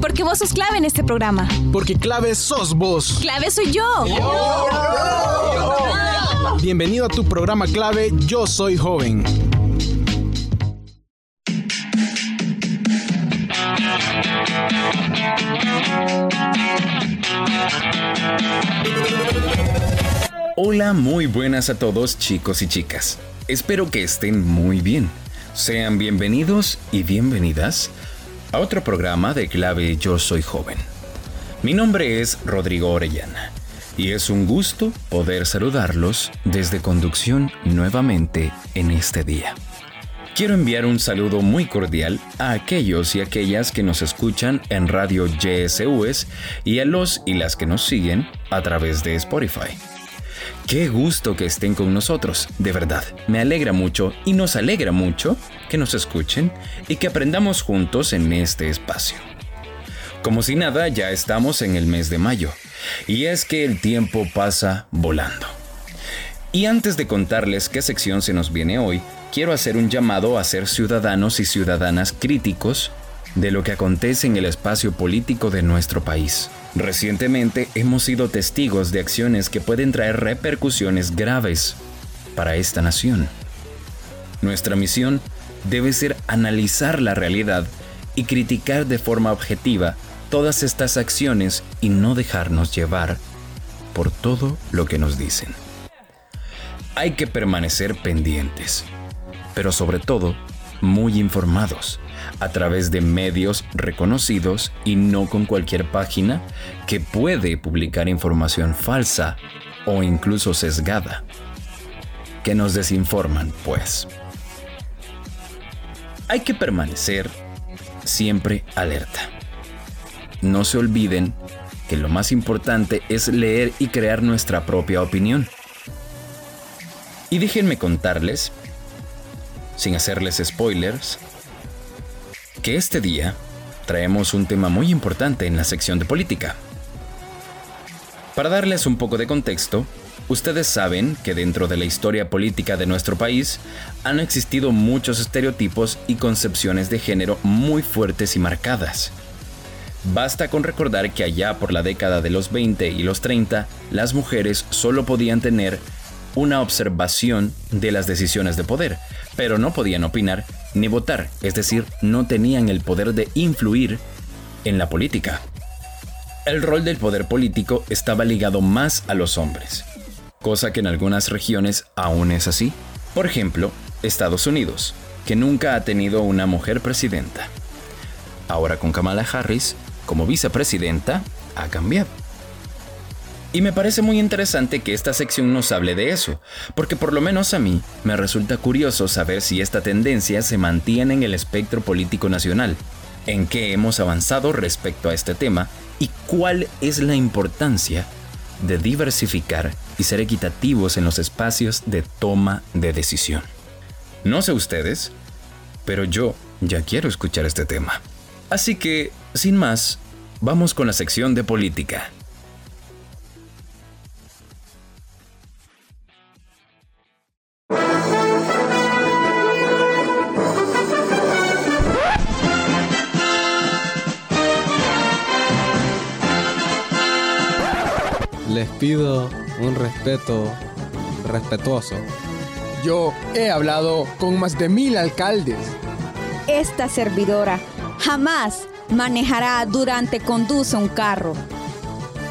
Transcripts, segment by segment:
Porque vos sos clave en este programa. Porque clave sos vos. Clave soy yo. Bienvenido a tu programa clave Yo Soy Joven. Hola, muy buenas a todos chicos y chicas. Espero que estén muy bien. Sean bienvenidos y bienvenidas a otro programa de clave Yo Soy Joven. Mi nombre es Rodrigo Orellana y es un gusto poder saludarlos desde conducción nuevamente en este día. Quiero enviar un saludo muy cordial a aquellos y aquellas que nos escuchan en Radio YSUS y a los y las que nos siguen a través de Spotify. Qué gusto que estén con nosotros, de verdad. Me alegra mucho y nos alegra mucho que nos escuchen y que aprendamos juntos en este espacio. Como si nada, ya estamos en el mes de mayo, y es que el tiempo pasa volando. Y antes de contarles qué sección se nos viene hoy, quiero hacer un llamado a ser ciudadanos y ciudadanas críticos de lo que acontece en el espacio político de nuestro país. Recientemente hemos sido testigos de acciones que pueden traer repercusiones graves para esta nación. Nuestra misión debe ser analizar la realidad y criticar de forma objetiva todas estas acciones y no dejarnos llevar por todo lo que nos dicen. Hay que permanecer pendientes, pero sobre todo muy informados a través de medios reconocidos y no con cualquier página que puede publicar información falsa o incluso sesgada. Que nos desinforman, pues. Hay que permanecer siempre alerta. No se olviden que lo más importante es leer y crear nuestra propia opinión. Y déjenme contarles, sin hacerles spoilers, que este día traemos un tema muy importante en la sección de política. Para darles un poco de contexto, ustedes saben que dentro de la historia política de nuestro país han existido muchos estereotipos y concepciones de género muy fuertes y marcadas. Basta con recordar que allá por la década de los 20 y los 30, las mujeres solo podían tener una observación de las decisiones de poder, pero no podían opinar ni votar, es decir, no tenían el poder de influir en la política. El rol del poder político estaba ligado más a los hombres, cosa que en algunas regiones aún es así. Por ejemplo, Estados Unidos, que nunca ha tenido una mujer presidenta. Ahora con Kamala Harris como vicepresidenta ha cambiado. Y me parece muy interesante que esta sección nos hable de eso, porque por lo menos a mí me resulta curioso saber si esta tendencia se mantiene en el espectro político nacional, en qué hemos avanzado respecto a este tema y cuál es la importancia de diversificar y ser equitativos en los espacios de toma de decisión. No sé ustedes, pero yo ya quiero escuchar este tema. Así que, sin más, vamos con la sección de política. Les pido un respeto respetuoso. Yo he hablado con más de mil alcaldes. Esta servidora jamás manejará durante conduce un carro.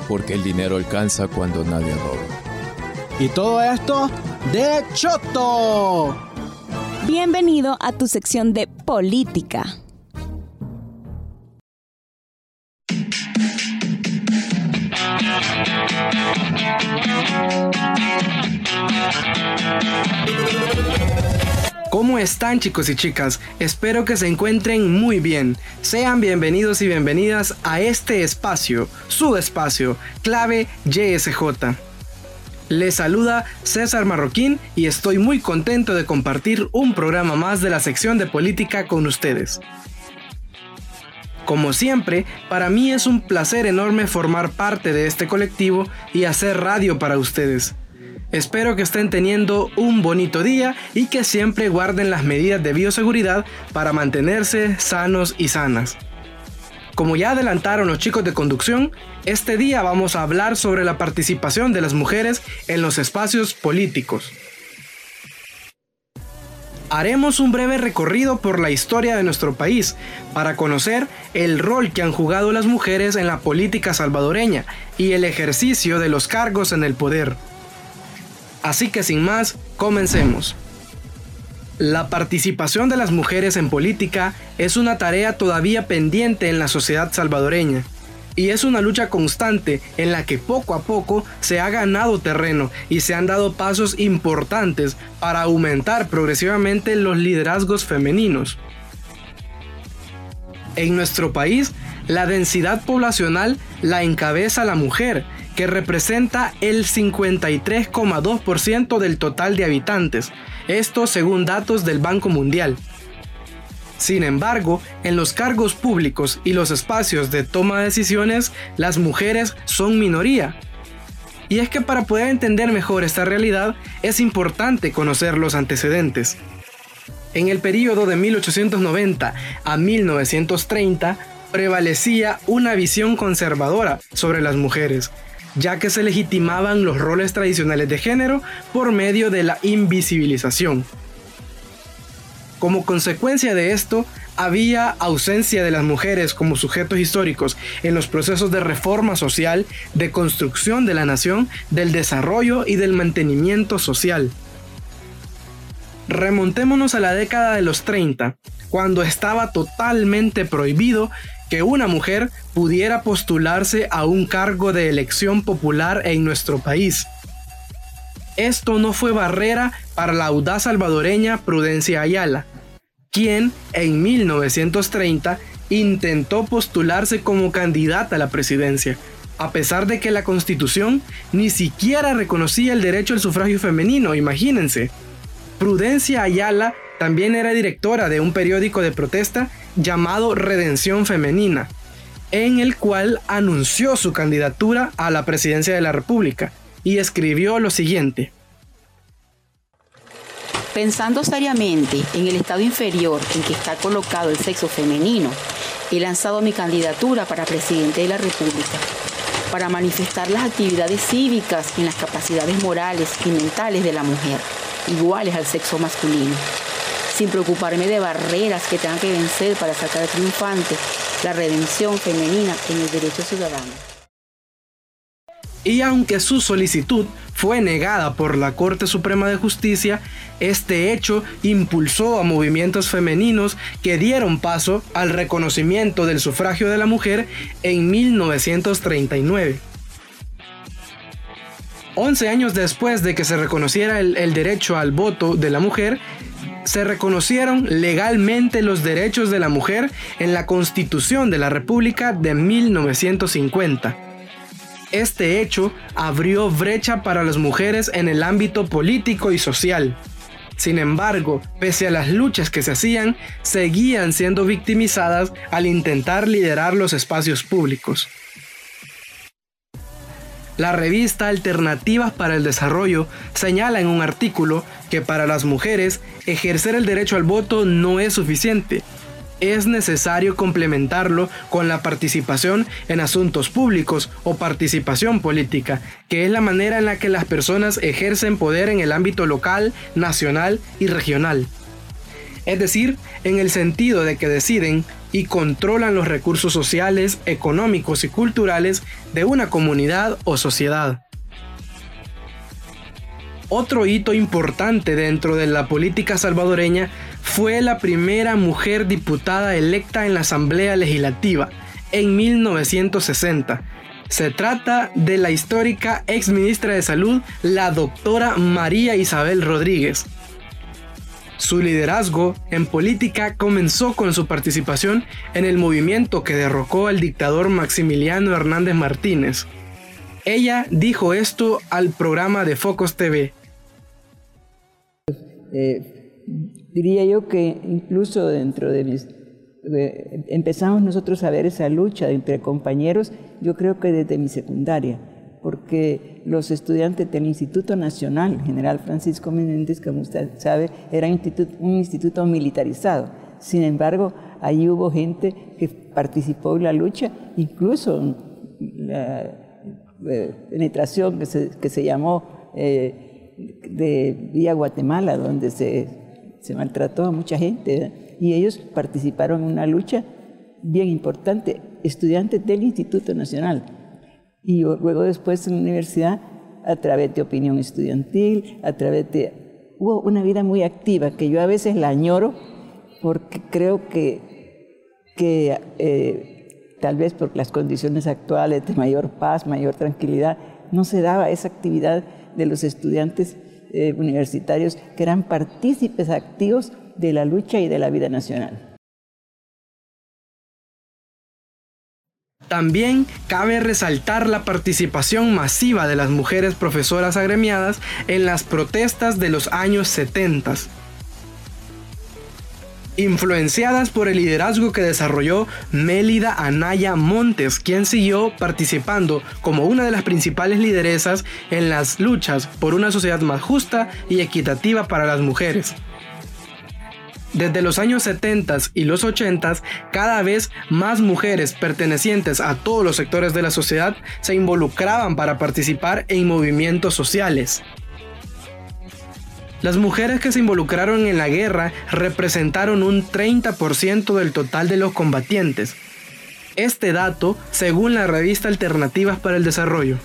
Porque el dinero alcanza cuando nadie roba. Y todo esto de Choto. Bienvenido a tu sección de política. Están chicos y chicas? Espero que se encuentren muy bien. Sean bienvenidos y bienvenidas a este espacio, su espacio, clave YSJ. Les saluda César Marroquín y estoy muy contento de compartir un programa más de la sección de política con ustedes. Como siempre, para mí es un placer enorme formar parte de este colectivo y hacer radio para ustedes. Espero que estén teniendo un bonito día y que siempre guarden las medidas de bioseguridad para mantenerse sanos y sanas. Como ya adelantaron los chicos de conducción, este día vamos a hablar sobre la participación de las mujeres en los espacios políticos. Haremos un breve recorrido por la historia de nuestro país para conocer el rol que han jugado las mujeres en la política salvadoreña y el ejercicio de los cargos en el poder. Así que sin más, comencemos. La participación de las mujeres en política es una tarea todavía pendiente en la sociedad salvadoreña y es una lucha constante en la que poco a poco se ha ganado terreno y se han dado pasos importantes para aumentar progresivamente los liderazgos femeninos. En nuestro país, la densidad poblacional la encabeza la mujer, que representa el 53,2% del total de habitantes, esto según datos del Banco Mundial. Sin embargo, en los cargos públicos y los espacios de toma de decisiones, las mujeres son minoría. Y es que para poder entender mejor esta realidad, es importante conocer los antecedentes. En el periodo de 1890 a 1930, prevalecía una visión conservadora sobre las mujeres, ya que se legitimaban los roles tradicionales de género por medio de la invisibilización. Como consecuencia de esto, había ausencia de las mujeres como sujetos históricos en los procesos de reforma social, de construcción de la nación, del desarrollo y del mantenimiento social. Remontémonos a la década de los 30, cuando estaba totalmente prohibido que una mujer pudiera postularse a un cargo de elección popular en nuestro país. Esto no fue barrera para la audaz salvadoreña Prudencia Ayala, quien en 1930 intentó postularse como candidata a la presidencia, a pesar de que la constitución ni siquiera reconocía el derecho al sufragio femenino, imagínense. Prudencia Ayala también era directora de un periódico de protesta llamado Redención Femenina, en el cual anunció su candidatura a la presidencia de la República y escribió lo siguiente. Pensando seriamente en el estado inferior en que está colocado el sexo femenino, he lanzado mi candidatura para presidente de la República, para manifestar las actividades cívicas en las capacidades morales y mentales de la mujer, iguales al sexo masculino sin preocuparme de barreras que tengan que vencer para sacar triunfante la redención femenina en el derecho ciudadano. Y aunque su solicitud fue negada por la Corte Suprema de Justicia, este hecho impulsó a movimientos femeninos que dieron paso al reconocimiento del sufragio de la mujer en 1939. 11 años después de que se reconociera el, el derecho al voto de la mujer, se reconocieron legalmente los derechos de la mujer en la Constitución de la República de 1950. Este hecho abrió brecha para las mujeres en el ámbito político y social. Sin embargo, pese a las luchas que se hacían, seguían siendo victimizadas al intentar liderar los espacios públicos. La revista Alternativas para el Desarrollo señala en un artículo que para las mujeres ejercer el derecho al voto no es suficiente. Es necesario complementarlo con la participación en asuntos públicos o participación política, que es la manera en la que las personas ejercen poder en el ámbito local, nacional y regional. Es decir, en el sentido de que deciden y controlan los recursos sociales, económicos y culturales de una comunidad o sociedad. Otro hito importante dentro de la política salvadoreña fue la primera mujer diputada electa en la Asamblea Legislativa en 1960. Se trata de la histórica ex ministra de Salud, la doctora María Isabel Rodríguez, su liderazgo en política comenzó con su participación en el movimiento que derrocó al dictador Maximiliano Hernández Martínez. Ella dijo esto al programa de Focos TV. Eh, diría yo que incluso dentro de mis... empezamos nosotros a ver esa lucha entre compañeros, yo creo que desde mi secundaria, porque los estudiantes del Instituto Nacional, General Francisco Menéndez, como usted sabe, era un instituto, militarizado. Sin embargo, ahí hubo gente que participó en la lucha, incluso la eh, penetración que se, que se llamó eh, de Vía Guatemala, donde se, se maltrató a mucha gente, y ellos participaron en una lucha bien importante, estudiantes del Instituto Nacional. Y luego después en la universidad a través de opinión estudiantil, a través de... Hubo una vida muy activa que yo a veces la añoro porque creo que, que eh, tal vez por las condiciones actuales de mayor paz, mayor tranquilidad, no se daba esa actividad de los estudiantes eh, universitarios que eran partícipes activos de la lucha y de la vida nacional. También cabe resaltar la participación masiva de las mujeres profesoras agremiadas en las protestas de los años 70. Influenciadas por el liderazgo que desarrolló Mélida Anaya Montes, quien siguió participando como una de las principales lideresas en las luchas por una sociedad más justa y equitativa para las mujeres. Desde los años 70 y los 80, cada vez más mujeres pertenecientes a todos los sectores de la sociedad se involucraban para participar en movimientos sociales. Las mujeres que se involucraron en la guerra representaron un 30% del total de los combatientes. Este dato según la revista Alternativas para el Desarrollo.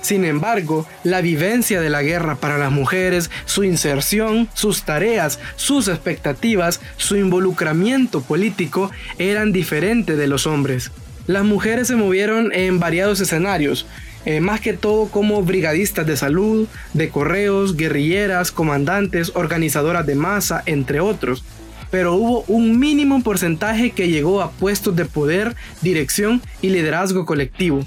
Sin embargo, la vivencia de la guerra para las mujeres, su inserción, sus tareas, sus expectativas, su involucramiento político eran diferentes de los hombres. Las mujeres se movieron en variados escenarios, eh, más que todo como brigadistas de salud, de correos, guerrilleras, comandantes, organizadoras de masa, entre otros. Pero hubo un mínimo porcentaje que llegó a puestos de poder, dirección y liderazgo colectivo.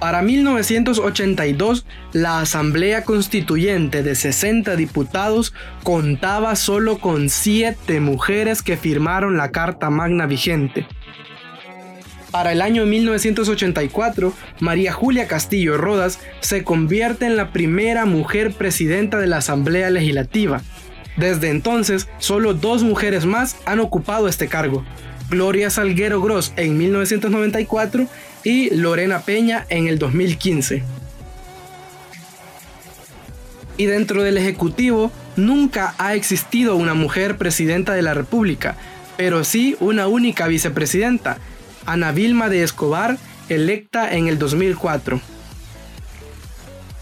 Para 1982, la Asamblea Constituyente de 60 diputados contaba solo con 7 mujeres que firmaron la Carta Magna vigente. Para el año 1984, María Julia Castillo Rodas se convierte en la primera mujer presidenta de la Asamblea Legislativa. Desde entonces, solo dos mujeres más han ocupado este cargo. Gloria Salguero Gross en 1994 y Lorena Peña en el 2015. Y dentro del Ejecutivo nunca ha existido una mujer presidenta de la República, pero sí una única vicepresidenta, Ana Vilma de Escobar, electa en el 2004.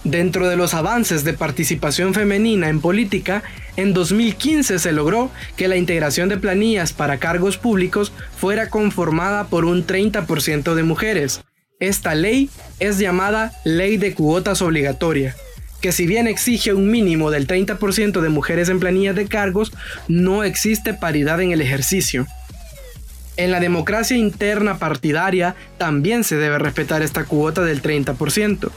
Dentro de los avances de participación femenina en política, en 2015 se logró que la integración de planillas para cargos públicos fuera conformada por un 30% de mujeres. Esta ley es llamada Ley de Cuotas Obligatoria, que si bien exige un mínimo del 30% de mujeres en planillas de cargos, no existe paridad en el ejercicio. En la democracia interna partidaria también se debe respetar esta cuota del 30%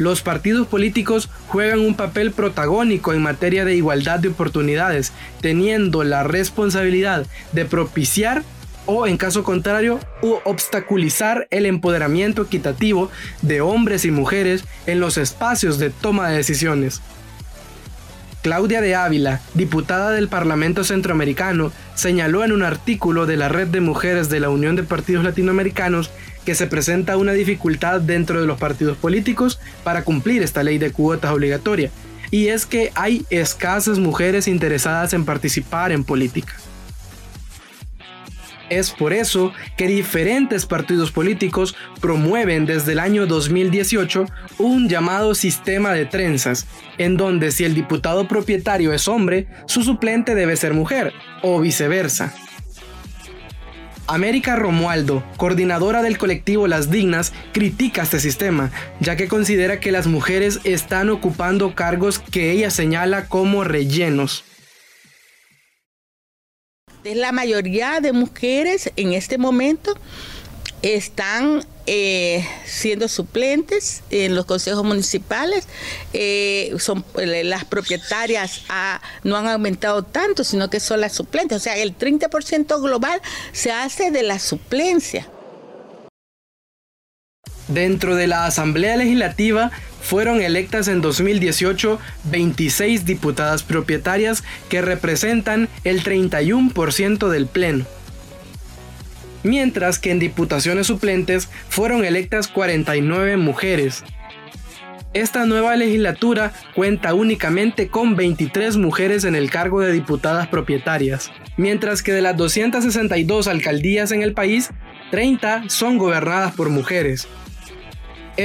los partidos políticos juegan un papel protagónico en materia de igualdad de oportunidades, teniendo la responsabilidad de propiciar o en caso contrario, obstaculizar el empoderamiento equitativo de hombres y mujeres en los espacios de toma de decisiones. Claudia de Ávila, diputada del Parlamento Centroamericano, señaló en un artículo de la Red de Mujeres de la Unión de Partidos Latinoamericanos que se presenta una dificultad dentro de los partidos políticos para cumplir esta ley de cuotas obligatoria, y es que hay escasas mujeres interesadas en participar en política. Es por eso que diferentes partidos políticos promueven desde el año 2018 un llamado sistema de trenzas, en donde si el diputado propietario es hombre, su suplente debe ser mujer, o viceversa. América Romualdo, coordinadora del colectivo Las Dignas, critica este sistema, ya que considera que las mujeres están ocupando cargos que ella señala como rellenos. La mayoría de mujeres en este momento están eh, siendo suplentes en los consejos municipales. Eh, son eh, las propietarias no han aumentado tanto, sino que son las suplentes. O sea, el 30% global se hace de la suplencia. Dentro de la Asamblea Legislativa fueron electas en 2018 26 diputadas propietarias que representan el 31% del Pleno. Mientras que en diputaciones suplentes fueron electas 49 mujeres. Esta nueva legislatura cuenta únicamente con 23 mujeres en el cargo de diputadas propietarias, mientras que de las 262 alcaldías en el país, 30 son gobernadas por mujeres.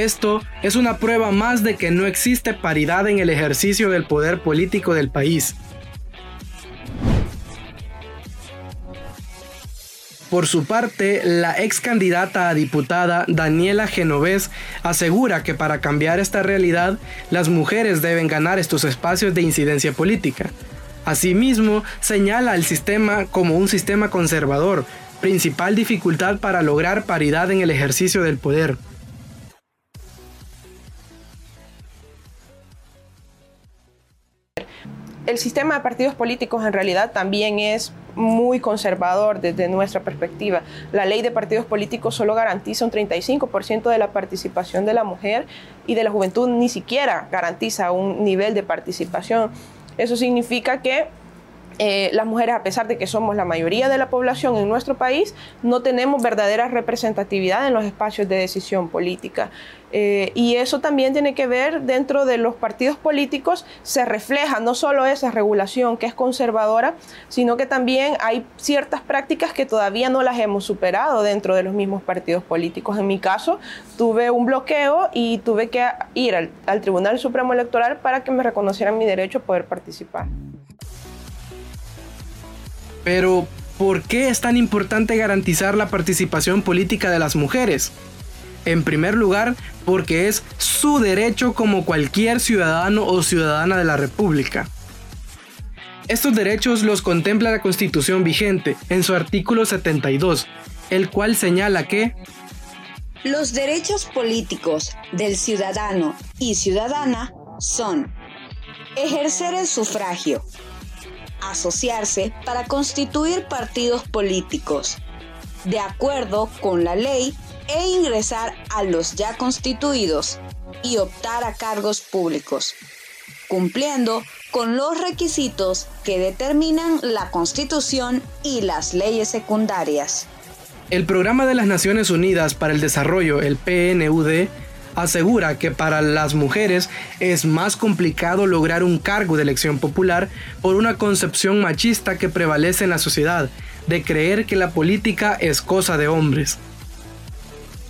Esto es una prueba más de que no existe paridad en el ejercicio del poder político del país. Por su parte, la ex candidata a diputada Daniela Genovés asegura que para cambiar esta realidad, las mujeres deben ganar estos espacios de incidencia política. Asimismo, señala al sistema como un sistema conservador, principal dificultad para lograr paridad en el ejercicio del poder. El sistema de partidos políticos en realidad también es muy conservador desde nuestra perspectiva. La ley de partidos políticos solo garantiza un 35% de la participación de la mujer y de la juventud ni siquiera garantiza un nivel de participación. Eso significa que eh, las mujeres, a pesar de que somos la mayoría de la población en nuestro país, no tenemos verdadera representatividad en los espacios de decisión política. Eh, y eso también tiene que ver dentro de los partidos políticos, se refleja no solo esa regulación que es conservadora, sino que también hay ciertas prácticas que todavía no las hemos superado dentro de los mismos partidos políticos. En mi caso, tuve un bloqueo y tuve que ir al, al Tribunal Supremo Electoral para que me reconocieran mi derecho a poder participar. Pero, ¿por qué es tan importante garantizar la participación política de las mujeres? En primer lugar, porque es su derecho como cualquier ciudadano o ciudadana de la República. Estos derechos los contempla la Constitución vigente en su artículo 72, el cual señala que los derechos políticos del ciudadano y ciudadana son ejercer el sufragio, asociarse para constituir partidos políticos, de acuerdo con la ley, e ingresar a los ya constituidos y optar a cargos públicos, cumpliendo con los requisitos que determinan la Constitución y las leyes secundarias. El Programa de las Naciones Unidas para el Desarrollo, el PNUD, asegura que para las mujeres es más complicado lograr un cargo de elección popular por una concepción machista que prevalece en la sociedad, de creer que la política es cosa de hombres.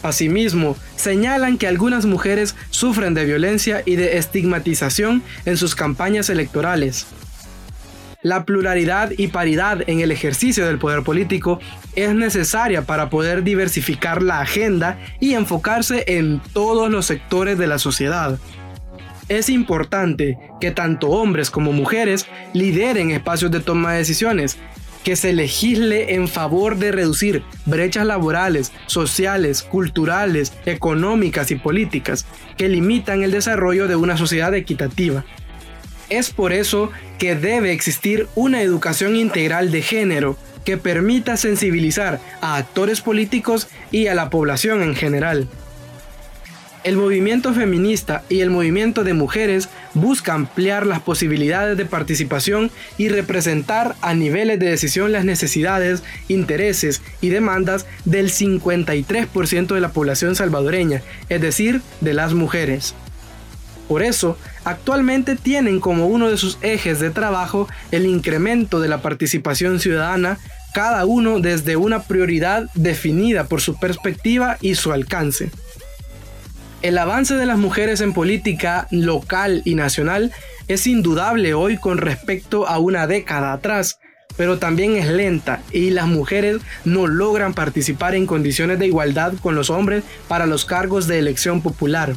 Asimismo, señalan que algunas mujeres sufren de violencia y de estigmatización en sus campañas electorales. La pluralidad y paridad en el ejercicio del poder político es necesaria para poder diversificar la agenda y enfocarse en todos los sectores de la sociedad. Es importante que tanto hombres como mujeres lideren espacios de toma de decisiones, que se legisle en favor de reducir brechas laborales, sociales, culturales, económicas y políticas que limitan el desarrollo de una sociedad equitativa. Es por eso que debe existir una educación integral de género que permita sensibilizar a actores políticos y a la población en general. El movimiento feminista y el movimiento de mujeres busca ampliar las posibilidades de participación y representar a niveles de decisión las necesidades, intereses y demandas del 53% de la población salvadoreña, es decir, de las mujeres. Por eso, actualmente tienen como uno de sus ejes de trabajo el incremento de la participación ciudadana, cada uno desde una prioridad definida por su perspectiva y su alcance. El avance de las mujeres en política local y nacional es indudable hoy con respecto a una década atrás, pero también es lenta y las mujeres no logran participar en condiciones de igualdad con los hombres para los cargos de elección popular.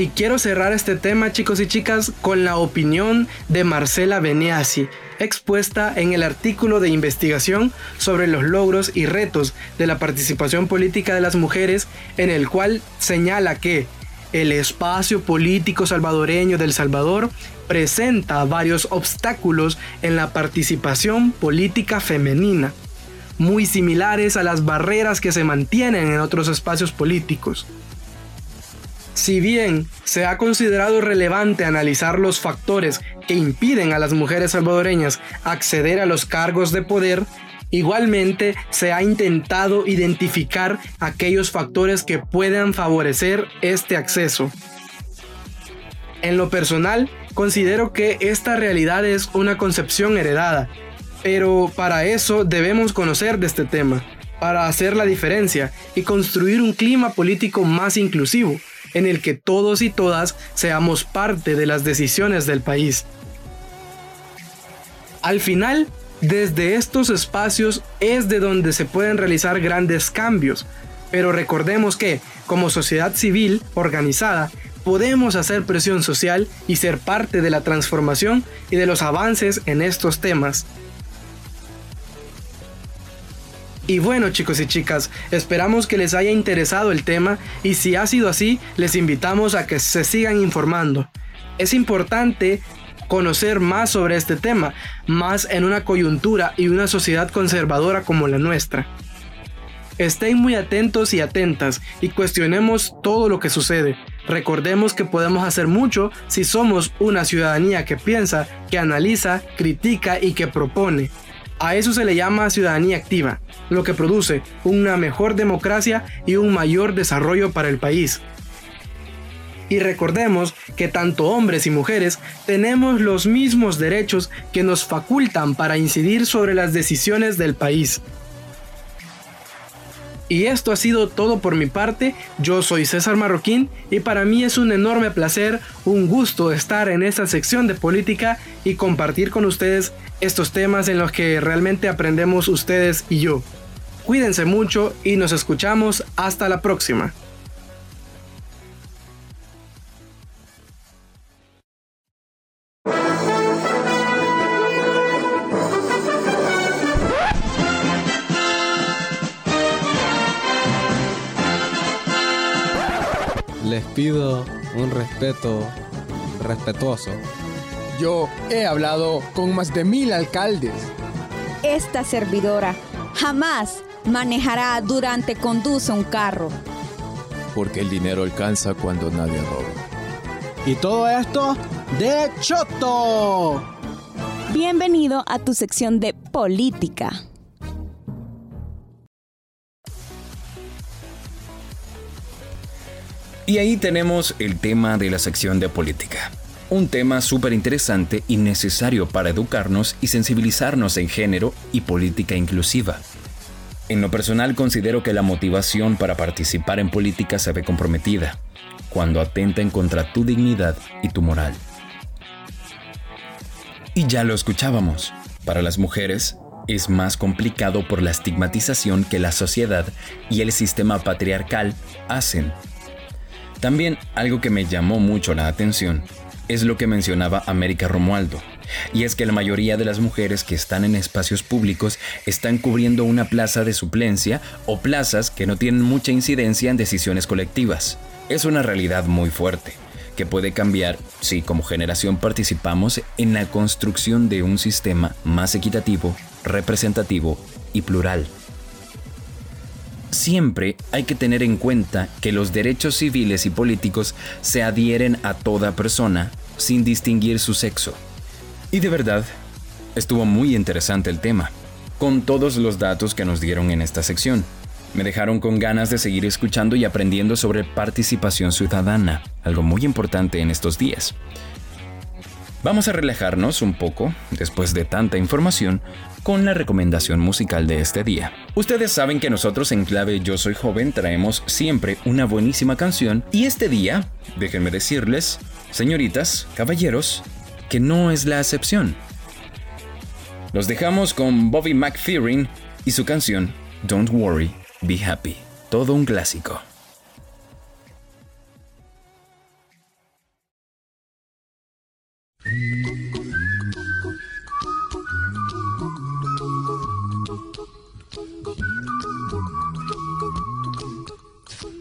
Y quiero cerrar este tema, chicos y chicas, con la opinión de Marcela Beneasi, expuesta en el artículo de investigación sobre los logros y retos de la participación política de las mujeres, en el cual señala que el espacio político salvadoreño del Salvador presenta varios obstáculos en la participación política femenina muy similares a las barreras que se mantienen en otros espacios políticos. Si bien se ha considerado relevante analizar los factores que impiden a las mujeres salvadoreñas acceder a los cargos de poder, igualmente se ha intentado identificar aquellos factores que puedan favorecer este acceso. En lo personal, considero que esta realidad es una concepción heredada, pero para eso debemos conocer de este tema, para hacer la diferencia y construir un clima político más inclusivo, en el que todos y todas seamos parte de las decisiones del país. Al final, desde estos espacios es de donde se pueden realizar grandes cambios, pero recordemos que, como sociedad civil organizada, podemos hacer presión social y ser parte de la transformación y de los avances en estos temas. Y bueno chicos y chicas, esperamos que les haya interesado el tema y si ha sido así, les invitamos a que se sigan informando. Es importante conocer más sobre este tema, más en una coyuntura y una sociedad conservadora como la nuestra. Estén muy atentos y atentas y cuestionemos todo lo que sucede. Recordemos que podemos hacer mucho si somos una ciudadanía que piensa, que analiza, critica y que propone. A eso se le llama ciudadanía activa, lo que produce una mejor democracia y un mayor desarrollo para el país. Y recordemos que tanto hombres y mujeres tenemos los mismos derechos que nos facultan para incidir sobre las decisiones del país. Y esto ha sido todo por mi parte. Yo soy César Marroquín y para mí es un enorme placer, un gusto estar en esta sección de política y compartir con ustedes estos temas en los que realmente aprendemos ustedes y yo. Cuídense mucho y nos escuchamos hasta la próxima. Respeto respetuoso. Yo he hablado con más de mil alcaldes. Esta servidora jamás manejará durante conduce un carro. Porque el dinero alcanza cuando nadie roba. Y todo esto de Choto. Bienvenido a tu sección de política. Y ahí tenemos el tema de la sección de política. Un tema súper interesante y necesario para educarnos y sensibilizarnos en género y política inclusiva. En lo personal considero que la motivación para participar en política se ve comprometida cuando atenten contra tu dignidad y tu moral. Y ya lo escuchábamos, para las mujeres es más complicado por la estigmatización que la sociedad y el sistema patriarcal hacen también algo que me llamó mucho la atención es lo que mencionaba América Romualdo, y es que la mayoría de las mujeres que están en espacios públicos están cubriendo una plaza de suplencia o plazas que no tienen mucha incidencia en decisiones colectivas. Es una realidad muy fuerte, que puede cambiar si como generación participamos en la construcción de un sistema más equitativo, representativo y plural. Siempre hay que tener en cuenta que los derechos civiles y políticos se adhieren a toda persona sin distinguir su sexo. Y de verdad, estuvo muy interesante el tema, con todos los datos que nos dieron en esta sección. Me dejaron con ganas de seguir escuchando y aprendiendo sobre participación ciudadana, algo muy importante en estos días. Vamos a relajarnos un poco, después de tanta información, con la recomendación musical de este día. Ustedes saben que nosotros en clave Yo Soy Joven traemos siempre una buenísima canción y este día, déjenme decirles, señoritas, caballeros, que no es la excepción. Los dejamos con Bobby McFerrin y su canción Don't Worry, Be Happy, todo un clásico.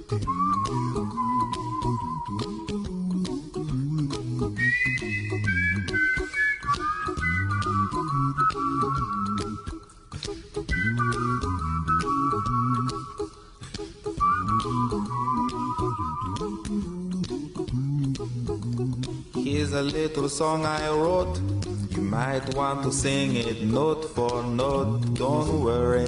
Here's a little song I wrote. You might want to sing it note for note, don't worry.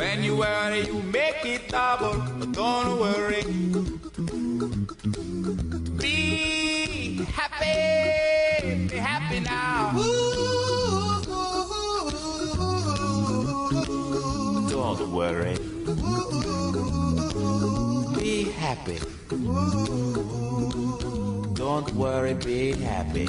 When you worry, you make it double. But don't worry. Be happy. Be happy now. Don't worry. Be happy. Don't worry, be happy.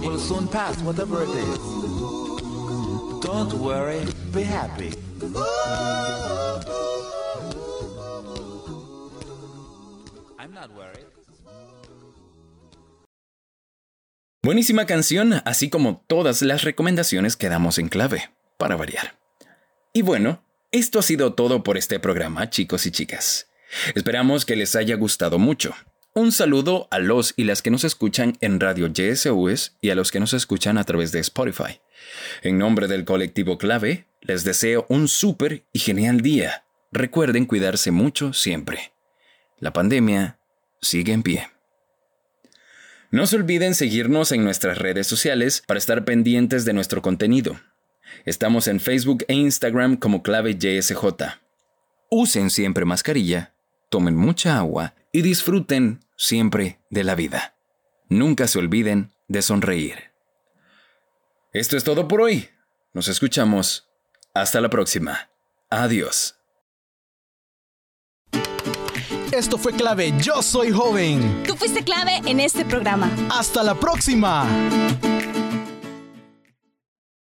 It. Don't worry, be happy. Buenísima canción, así como todas las recomendaciones que damos en clave, para variar. Y bueno, esto ha sido todo por este programa, chicos y chicas. Esperamos que les haya gustado mucho. Un saludo a los y las que nos escuchan en Radio YSUS y a los que nos escuchan a través de Spotify. En nombre del colectivo Clave, les deseo un súper y genial día. Recuerden cuidarse mucho siempre. La pandemia sigue en pie. No se olviden seguirnos en nuestras redes sociales para estar pendientes de nuestro contenido. Estamos en Facebook e Instagram como clave YSJ. Usen siempre mascarilla, tomen mucha agua y disfruten siempre de la vida. Nunca se olviden de sonreír. Esto es todo por hoy. Nos escuchamos. Hasta la próxima. Adiós. Esto fue clave Yo Soy Joven. Tú fuiste clave en este programa. Hasta la próxima.